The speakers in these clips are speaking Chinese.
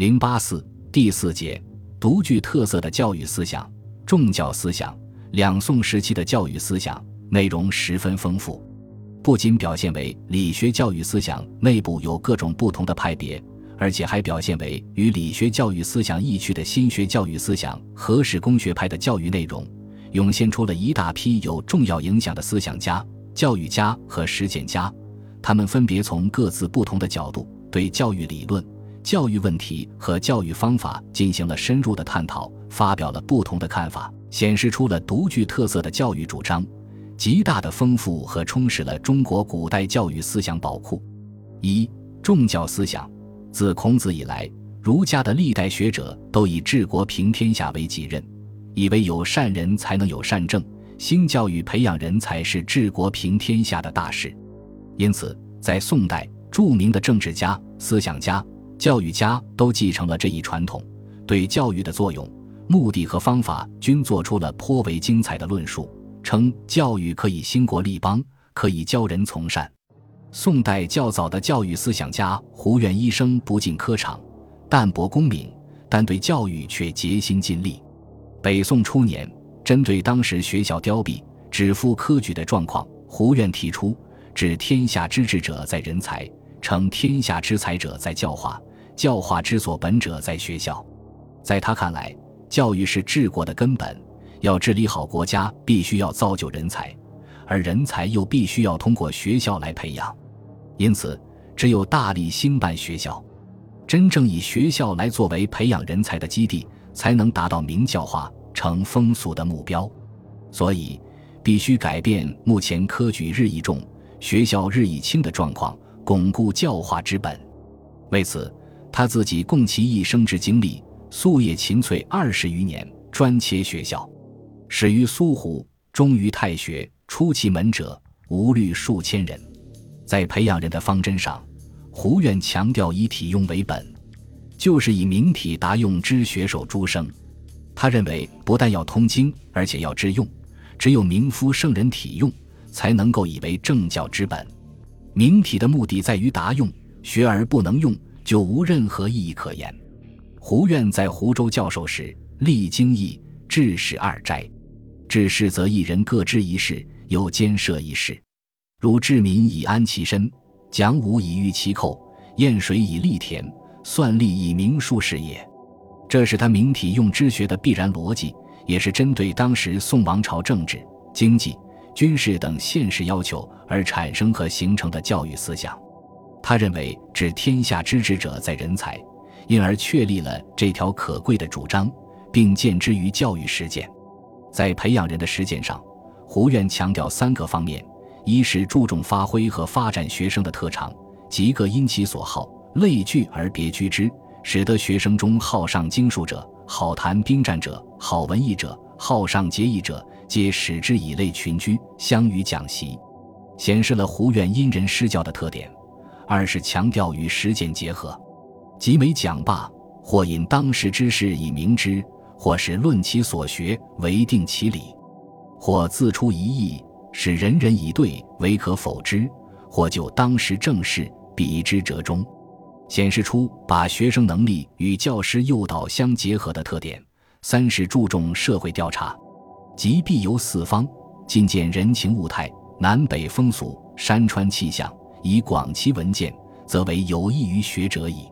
零八四第四节，独具特色的教育思想，重教思想。两宋时期的教育思想内容十分丰富，不仅表现为理学教育思想内部有各种不同的派别，而且还表现为与理学教育思想异曲的新学教育思想和史公学派的教育内容，涌现出了一大批有重要影响的思想家、教育家和实践家，他们分别从各自不同的角度对教育理论。教育问题和教育方法进行了深入的探讨，发表了不同的看法，显示出了独具特色的教育主张，极大的丰富和充实了中国古代教育思想宝库。一重教思想，自孔子以来，儒家的历代学者都以治国平天下为己任，以为有善人才能有善政，兴教育培养人才是治国平天下的大事。因此，在宋代，著名的政治家、思想家。教育家都继承了这一传统，对教育的作用、目的和方法均做出了颇为精彩的论述，称教育可以兴国立邦，可以教人从善。宋代较早的教育思想家胡愿一生不进科场，淡泊功名，但对教育却竭心尽力。北宋初年，针对当时学校凋敝、只负科举的状况，胡愿提出：“治天下之治者在人才，成天下之才者在教化。”教化之所本者在学校，在他看来，教育是治国的根本。要治理好国家，必须要造就人才，而人才又必须要通过学校来培养。因此，只有大力兴办学校，真正以学校来作为培养人才的基地，才能达到明教化、成风俗的目标。所以，必须改变目前科举日益重、学校日益轻的状况，巩固教化之本。为此。他自己共其一生之精力，夙夜勤瘁二十余年，专切学校，始于苏湖，终于太学。出其门者，无虑数千人。在培养人的方针上，胡愿强调以体用为本，就是以明体达用之学手诸生。他认为，不但要通经，而且要知用。只有明夫圣人体用，才能够以为正教之本。明体的目的在于达用，学而不能用。就无任何意义可言。胡愿在湖州教授时，历经义、治史二斋。治世则一人各知一事，又兼设一事。如治民以安其身，讲武以御其寇，验水以利田，算历以明数事也。这是他明体用之学的必然逻辑，也是针对当时宋王朝政治、经济、军事等现实要求而产生和形成的教育思想。他认为，治天下之治者在人才，因而确立了这条可贵的主张，并见之于教育实践。在培养人的实践上，胡愿强调三个方面：一是注重发挥和发展学生的特长，即各因其所好，类聚而别居之，使得学生中好上经术者、好谈兵战者、好文艺者、好上节义者，皆使之以类群居，相与讲习，显示了胡愿因人施教的特点。二是强调与实践结合，即每讲罢，或引当时之事以明之，或是论其所学，为定其理，或自出一意，使人人以对为可否之，或就当时政事比之折中，显示出把学生能力与教师诱导相结合的特点。三是注重社会调查，即必游四方，尽见人情物态、南北风俗、山川气象。以广其文件，则为有益于学者矣，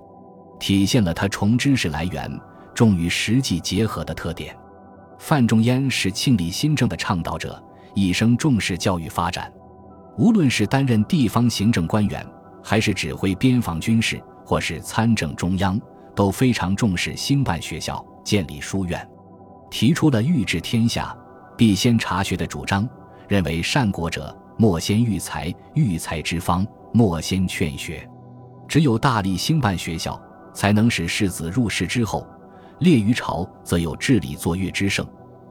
体现了他重知识来源、重与实际结合的特点。范仲淹是庆历新政的倡导者，一生重视教育发展。无论是担任地方行政官员，还是指挥边防军事，或是参政中央，都非常重视兴办学校、建立书院，提出了“欲治天下，必先察学”的主张，认为善国者莫先育才，育才之方。莫先劝学，只有大力兴办学校，才能使士子入仕之后，列于朝则有治理作乐之盛，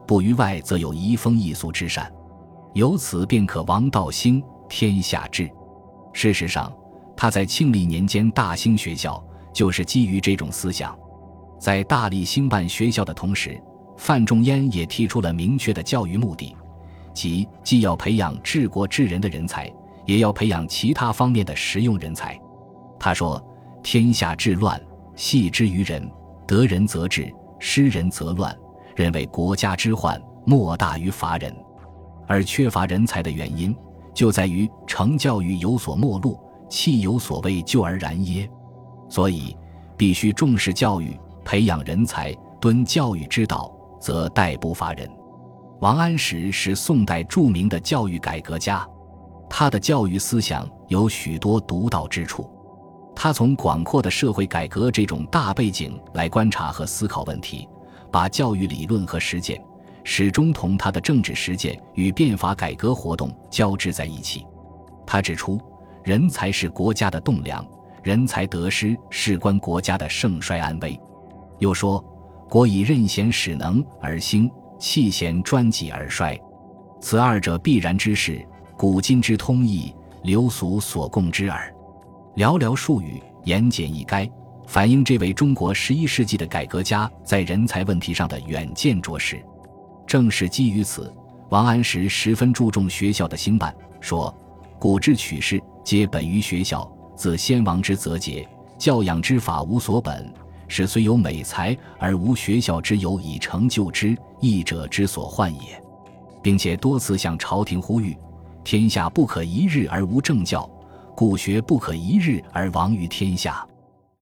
不于外则有移风易俗之善，由此便可王道兴，天下治。事实上，他在庆历年间大兴学校，就是基于这种思想。在大力兴办学校的同时，范仲淹也提出了明确的教育目的，即既要培养治国治人的人才。也要培养其他方面的实用人才。他说：“天下治乱，系之于人，得人则治，失人则乱。认为国家之患莫大于乏人，而缺乏人才的原因，就在于成教育有所没落，弃有所谓救而然耶？所以必须重视教育，培养人才，敦教育之道，则代不乏人。王安石是宋代著名的教育改革家，他的教育思想有许多独到之处。他从广阔的社会改革这种大背景来观察和思考问题。把教育理论和实践始终同他的政治实践与变法改革活动交织在一起。他指出，人才是国家的栋梁，人才得失事关国家的盛衰安危。又说，国以任贤使能而兴，弃贤专己而衰，此二者必然之事，古今之通义，流俗所共之耳。寥寥数语，言简意赅。反映这位中国十一世纪的改革家在人才问题上的远见卓识。正是基于此，王安石十分注重学校的兴办，说：“古之取士，皆本于学校。自先王之则节，教养之法无所本，使虽有美才而无学校之有以成就之，义者之所患也。”并且多次向朝廷呼吁：“天下不可一日而无政教，故学不可一日而亡于天下。”